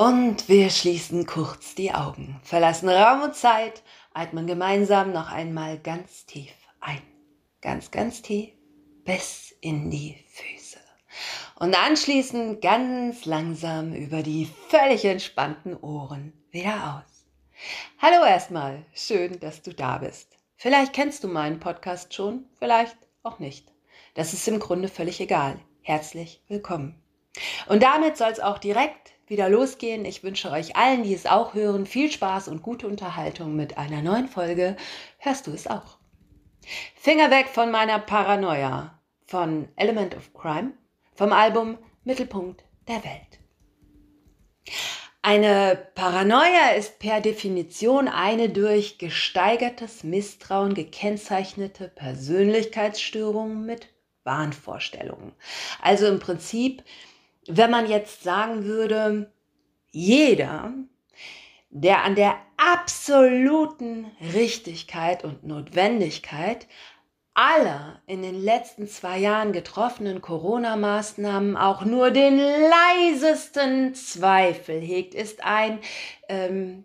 Und wir schließen kurz die Augen, verlassen Raum und Zeit, atmen gemeinsam noch einmal ganz tief ein. Ganz, ganz tief bis in die Füße. Und anschließend ganz langsam über die völlig entspannten Ohren wieder aus. Hallo erstmal, schön, dass du da bist. Vielleicht kennst du meinen Podcast schon, vielleicht auch nicht. Das ist im Grunde völlig egal. Herzlich willkommen. Und damit soll es auch direkt wieder losgehen. Ich wünsche euch allen, die es auch hören, viel Spaß und gute Unterhaltung mit einer neuen Folge. Hörst du es auch? Finger weg von meiner Paranoia von Element of Crime vom Album Mittelpunkt der Welt. Eine Paranoia ist per Definition eine durch gesteigertes Misstrauen gekennzeichnete Persönlichkeitsstörung mit Wahnvorstellungen. Also im Prinzip wenn man jetzt sagen würde, jeder, der an der absoluten Richtigkeit und Notwendigkeit aller in den letzten zwei Jahren getroffenen Corona-Maßnahmen auch nur den leisesten Zweifel hegt, ist ein, ähm,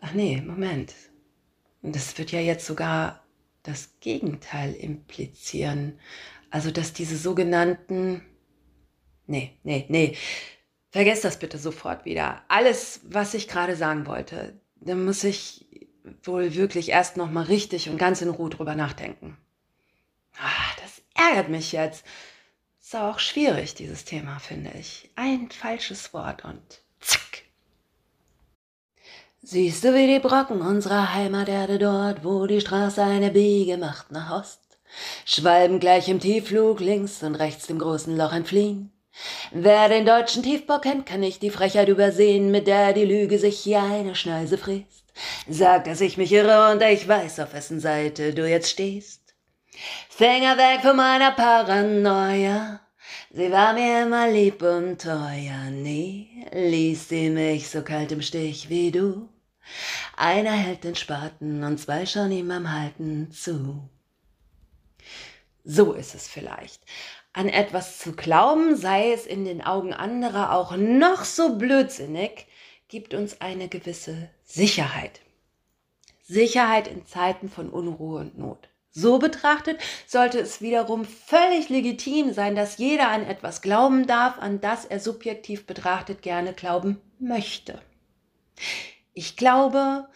ach nee, Moment. Das wird ja jetzt sogar das Gegenteil implizieren. Also, dass diese sogenannten Nee, nee, nee. Vergesst das bitte sofort wieder. Alles, was ich gerade sagen wollte, da muss ich wohl wirklich erst noch mal richtig und ganz in Ruhe drüber nachdenken. Ah, das ärgert mich jetzt. Ist auch schwierig, dieses Thema, finde ich. Ein falsches Wort und zack. Siehst du wie die Brocken unserer Heimaterde dort, wo die Straße eine Biege macht nach Ost? Schwalben gleich im Tiefflug links und rechts dem großen Loch entfliehen. Wer den deutschen Tiefbau kennt, kann nicht die Frechheit übersehen, mit der die Lüge sich hier eine Schneise fräst. Sagt, dass ich mich irre und ich weiß, auf wessen Seite du jetzt stehst. Finger weg von meiner Paranoia. Sie war mir immer lieb und teuer, nie ließ sie mich so kalt im Stich wie du. Einer hält den Spaten und zwei schauen ihm am Halten zu. So ist es vielleicht an etwas zu glauben, sei es in den Augen anderer auch noch so blödsinnig, gibt uns eine gewisse Sicherheit. Sicherheit in Zeiten von Unruhe und Not. So betrachtet sollte es wiederum völlig legitim sein, dass jeder an etwas glauben darf, an das er subjektiv betrachtet gerne glauben möchte. Ich glaube,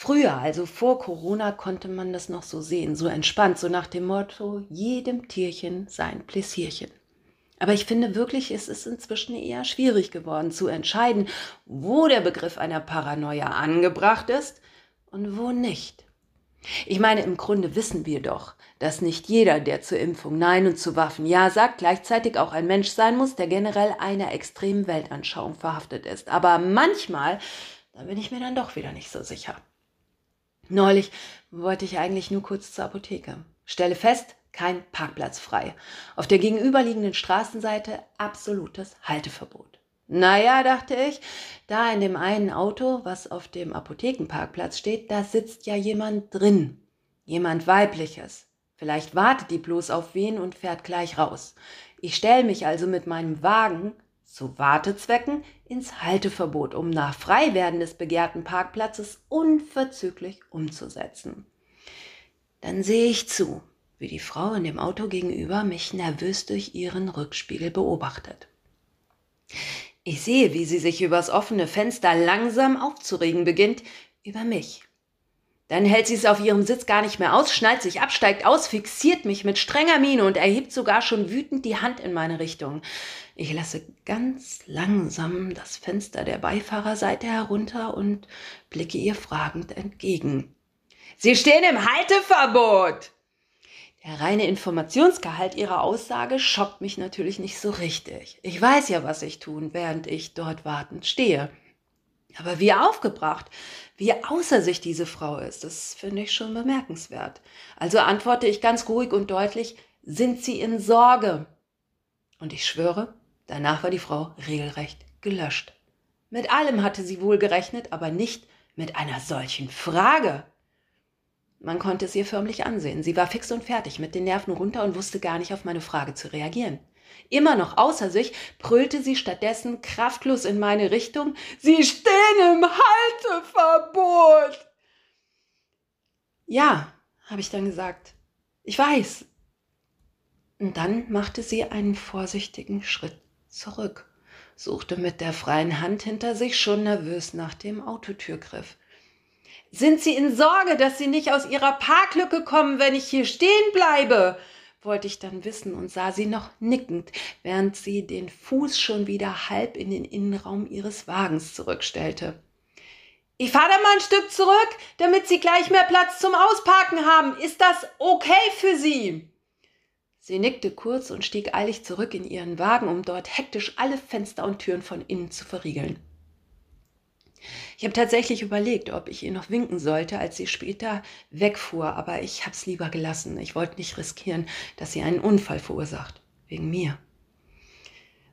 Früher, also vor Corona, konnte man das noch so sehen, so entspannt, so nach dem Motto, jedem Tierchen sein Pläsierchen. Aber ich finde wirklich, es ist inzwischen eher schwierig geworden zu entscheiden, wo der Begriff einer Paranoia angebracht ist und wo nicht. Ich meine, im Grunde wissen wir doch, dass nicht jeder, der zur Impfung Nein und zu Waffen Ja sagt, gleichzeitig auch ein Mensch sein muss, der generell einer extremen Weltanschauung verhaftet ist. Aber manchmal, da bin ich mir dann doch wieder nicht so sicher. Neulich wollte ich eigentlich nur kurz zur Apotheke. Stelle fest, kein Parkplatz frei. Auf der gegenüberliegenden Straßenseite absolutes Halteverbot. Naja, dachte ich, da in dem einen Auto, was auf dem Apothekenparkplatz steht, da sitzt ja jemand drin. Jemand weibliches. Vielleicht wartet die bloß auf wen und fährt gleich raus. Ich stelle mich also mit meinem Wagen zu Wartezwecken ins Halteverbot, um nach Freiwerden des begehrten Parkplatzes unverzüglich umzusetzen. Dann sehe ich zu, wie die Frau in dem Auto gegenüber mich nervös durch ihren Rückspiegel beobachtet. Ich sehe, wie sie sich übers offene Fenster langsam aufzuregen beginnt über mich. Dann hält sie es auf ihrem Sitz gar nicht mehr aus, schnallt sich ab, steigt aus, fixiert mich mit strenger Miene und erhebt sogar schon wütend die Hand in meine Richtung. Ich lasse ganz langsam das Fenster der Beifahrerseite herunter und blicke ihr fragend entgegen. Sie stehen im Halteverbot! Der reine Informationsgehalt ihrer Aussage schockt mich natürlich nicht so richtig. Ich weiß ja, was ich tun, während ich dort wartend stehe. Aber wie aufgebracht, wie außer sich diese Frau ist, das finde ich schon bemerkenswert. Also antworte ich ganz ruhig und deutlich, sind Sie in Sorge? Und ich schwöre, danach war die Frau regelrecht gelöscht. Mit allem hatte sie wohl gerechnet, aber nicht mit einer solchen Frage. Man konnte es ihr förmlich ansehen. Sie war fix und fertig, mit den Nerven runter und wusste gar nicht auf meine Frage zu reagieren. Immer noch außer sich brüllte sie stattdessen kraftlos in meine Richtung Sie stehen im Halteverbot. Ja, habe ich dann gesagt. Ich weiß. Und dann machte sie einen vorsichtigen Schritt zurück, suchte mit der freien Hand hinter sich schon nervös nach dem Autotürgriff. Sind Sie in Sorge, dass Sie nicht aus Ihrer Parklücke kommen, wenn ich hier stehen bleibe? Wollte ich dann wissen und sah sie noch nickend, während sie den Fuß schon wieder halb in den Innenraum ihres Wagens zurückstellte. Ich fahre da mal ein Stück zurück, damit Sie gleich mehr Platz zum Ausparken haben. Ist das okay für Sie? Sie nickte kurz und stieg eilig zurück in ihren Wagen, um dort hektisch alle Fenster und Türen von innen zu verriegeln. Ich habe tatsächlich überlegt, ob ich ihr noch winken sollte, als sie später wegfuhr, aber ich habe es lieber gelassen. Ich wollte nicht riskieren, dass sie einen Unfall verursacht. Wegen mir.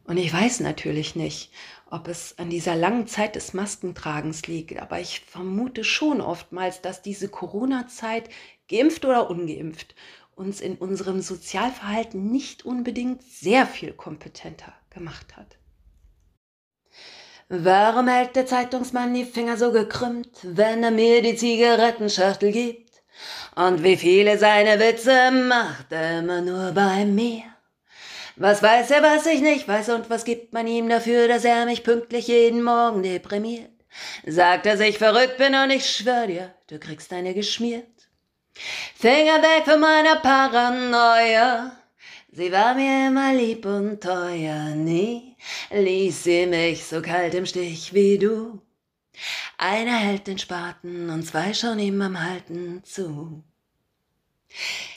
Und ich weiß natürlich nicht, ob es an dieser langen Zeit des Maskentragens liegt, aber ich vermute schon oftmals, dass diese Corona-Zeit, geimpft oder ungeimpft, uns in unserem Sozialverhalten nicht unbedingt sehr viel kompetenter gemacht hat. Warum hält der Zeitungsmann die Finger so gekrümmt, wenn er mir die Zigarettenschachtel gibt? Und wie viele seine Witze macht er immer nur bei mir? Was weiß er, was ich nicht weiß, und was gibt man ihm dafür, dass er mich pünktlich jeden Morgen deprimiert? Sagt, dass ich verrückt bin und ich schwör dir, du kriegst eine geschmiert. Finger weg von meiner Paranoia. Sie war mir immer lieb und teuer, nie ließ sie mich so kalt im Stich wie du. Einer hält den Spaten und zwei schauen ihm am Halten zu.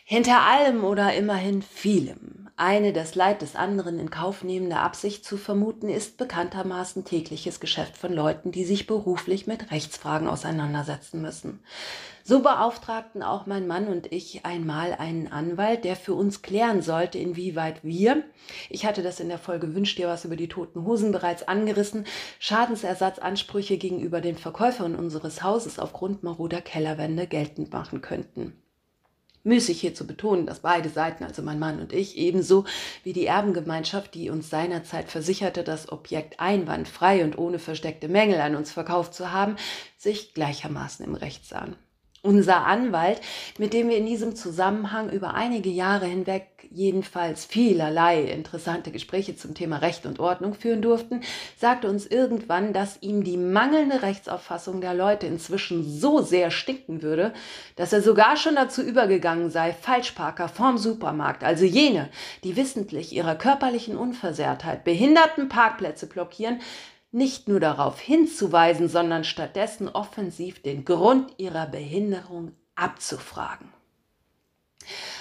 Hinter allem oder immerhin vielem eine das Leid des anderen in Kauf nehmende Absicht zu vermuten, ist bekanntermaßen tägliches Geschäft von Leuten, die sich beruflich mit Rechtsfragen auseinandersetzen müssen. So beauftragten auch mein Mann und ich einmal einen Anwalt, der für uns klären sollte, inwieweit wir, ich hatte das in der Folge Wünsch dir was über die toten Hosen bereits angerissen, Schadensersatzansprüche gegenüber den Verkäufern unseres Hauses aufgrund maroder Kellerwände geltend machen könnten. Müßig hier zu betonen, dass beide Seiten, also mein Mann und ich, ebenso wie die Erbengemeinschaft, die uns seinerzeit versicherte, das Objekt einwandfrei und ohne versteckte Mängel an uns verkauft zu haben, sich gleichermaßen im Recht sahen. Unser Anwalt, mit dem wir in diesem Zusammenhang über einige Jahre hinweg jedenfalls vielerlei interessante Gespräche zum Thema Recht und Ordnung führen durften, sagte uns irgendwann, dass ihm die mangelnde Rechtsauffassung der Leute inzwischen so sehr stinken würde, dass er sogar schon dazu übergegangen sei, Falschparker vorm Supermarkt, also jene, die wissentlich ihrer körperlichen Unversehrtheit behinderten Parkplätze blockieren, nicht nur darauf hinzuweisen, sondern stattdessen offensiv den Grund ihrer Behinderung abzufragen.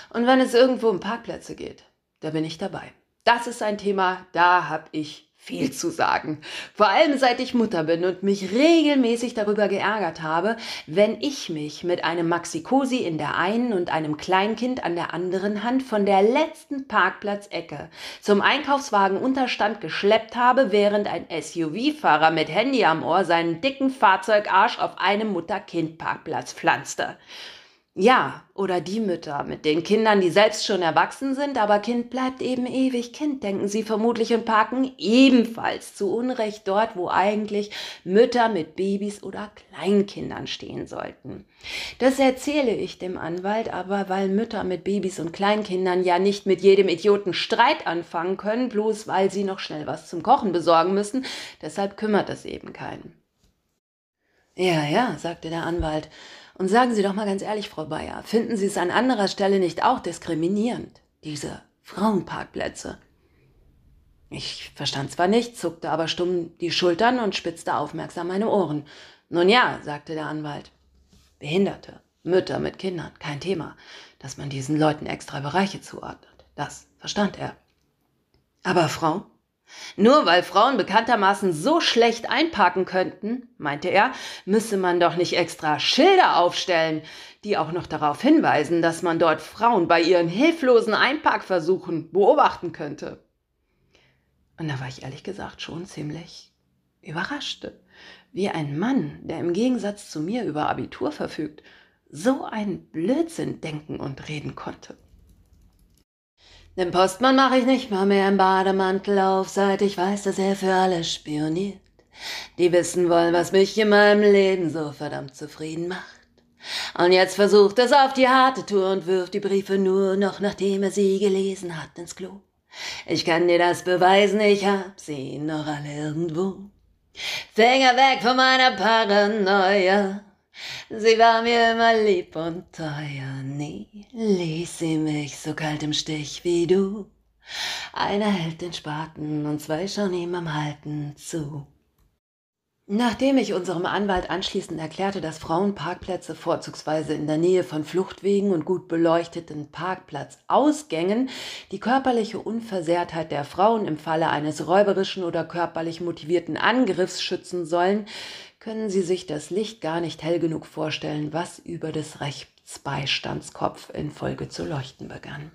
Und wenn es irgendwo um Parkplätze geht, da bin ich dabei. Das ist ein Thema, da habe ich viel zu sagen. Vor allem seit ich Mutter bin und mich regelmäßig darüber geärgert habe, wenn ich mich mit einem Maxi-Cosi in der einen und einem Kleinkind an der anderen Hand von der letzten Parkplatzecke zum Einkaufswagenunterstand geschleppt habe, während ein SUV-Fahrer mit Handy am Ohr seinen dicken Fahrzeugarsch auf einem Mutter-Kind-Parkplatz pflanzte. Ja, oder die Mütter mit den Kindern, die selbst schon erwachsen sind, aber Kind bleibt eben ewig Kind, denken sie vermutlich und parken ebenfalls zu Unrecht dort, wo eigentlich Mütter mit Babys oder Kleinkindern stehen sollten. Das erzähle ich dem Anwalt aber, weil Mütter mit Babys und Kleinkindern ja nicht mit jedem Idioten Streit anfangen können, bloß weil sie noch schnell was zum Kochen besorgen müssen, deshalb kümmert es eben keinen. Ja, ja, sagte der Anwalt, und sagen Sie doch mal ganz ehrlich, Frau Bayer, finden Sie es an anderer Stelle nicht auch diskriminierend, diese Frauenparkplätze? Ich verstand zwar nicht, zuckte aber stumm die Schultern und spitzte aufmerksam meine Ohren. Nun ja, sagte der Anwalt. Behinderte, Mütter mit Kindern, kein Thema, dass man diesen Leuten extra Bereiche zuordnet. Das verstand er. Aber Frauen? Nur weil Frauen bekanntermaßen so schlecht einparken könnten, meinte er, müsse man doch nicht extra Schilder aufstellen, die auch noch darauf hinweisen, dass man dort Frauen bei ihren hilflosen Einparkversuchen beobachten könnte. Und da war ich ehrlich gesagt schon ziemlich überrascht, wie ein Mann, der im Gegensatz zu mir über Abitur verfügt, so einen Blödsinn denken und reden konnte. Den Postmann mache ich nicht mal mehr im Bademantel auf, seit ich weiß, dass er für alles spioniert. Die wissen wollen, was mich in meinem Leben so verdammt zufrieden macht. Und jetzt versucht es auf die harte Tour und wirft die Briefe nur noch, nachdem er sie gelesen hat, ins Klo. Ich kann dir das beweisen, ich hab sie noch alle irgendwo. Finger weg von meiner Paranoia. Sie war mir immer lieb und teuer, nie ließ sie mich so kalt im Stich wie du. Einer hält den Spaten und zwei schauen ihm am Halten zu. Nachdem ich unserem Anwalt anschließend erklärte, dass Frauenparkplätze vorzugsweise in der Nähe von Fluchtwegen und gut beleuchteten Parkplatzausgängen die körperliche Unversehrtheit der Frauen im Falle eines räuberischen oder körperlich motivierten Angriffs schützen sollen, können Sie sich das Licht gar nicht hell genug vorstellen, was über des Rechtsbeistandskopf in Folge zu leuchten begann.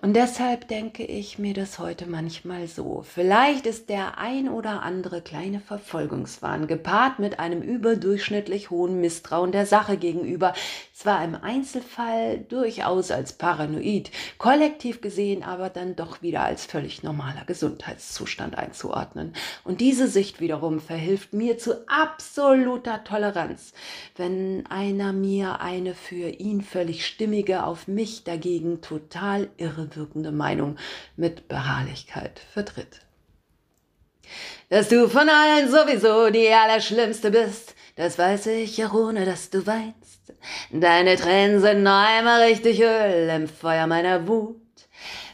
Und deshalb denke ich mir das heute manchmal so. Vielleicht ist der ein oder andere kleine Verfolgungswahn gepaart mit einem überdurchschnittlich hohen Misstrauen der Sache gegenüber, zwar im Einzelfall durchaus als paranoid, kollektiv gesehen aber dann doch wieder als völlig normaler Gesundheitszustand einzuordnen. Und diese Sicht wiederum verhilft mir zu absoluter Toleranz, wenn einer mir eine für ihn völlig stimmige, auf mich dagegen total irre wirkende Meinung mit Beharrlichkeit vertritt. Dass du von allen sowieso die Allerschlimmste bist, das weiß ich ja ohne, dass du weinst. Deine Tränen sind noch einmal richtig Öl im Feuer meiner Wut.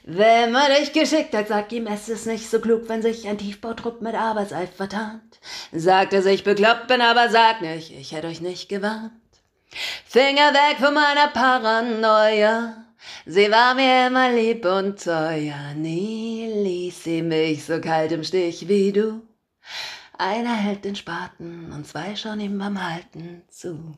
Wenn man dich geschickt hat, sag ihm, es ist nicht so klug, wenn sich ein Tiefbautrupp mit Arbeitseifer tarnt. Sagt er sich bekloppt bin, aber sag nicht, ich hätte euch nicht gewarnt. Finger weg von meiner Paranoia. Sie war mir immer lieb und teuer, nie ließ sie mich so kalt im Stich wie du. Einer hält den Spaten und zwei schauen ihm beim Halten zu.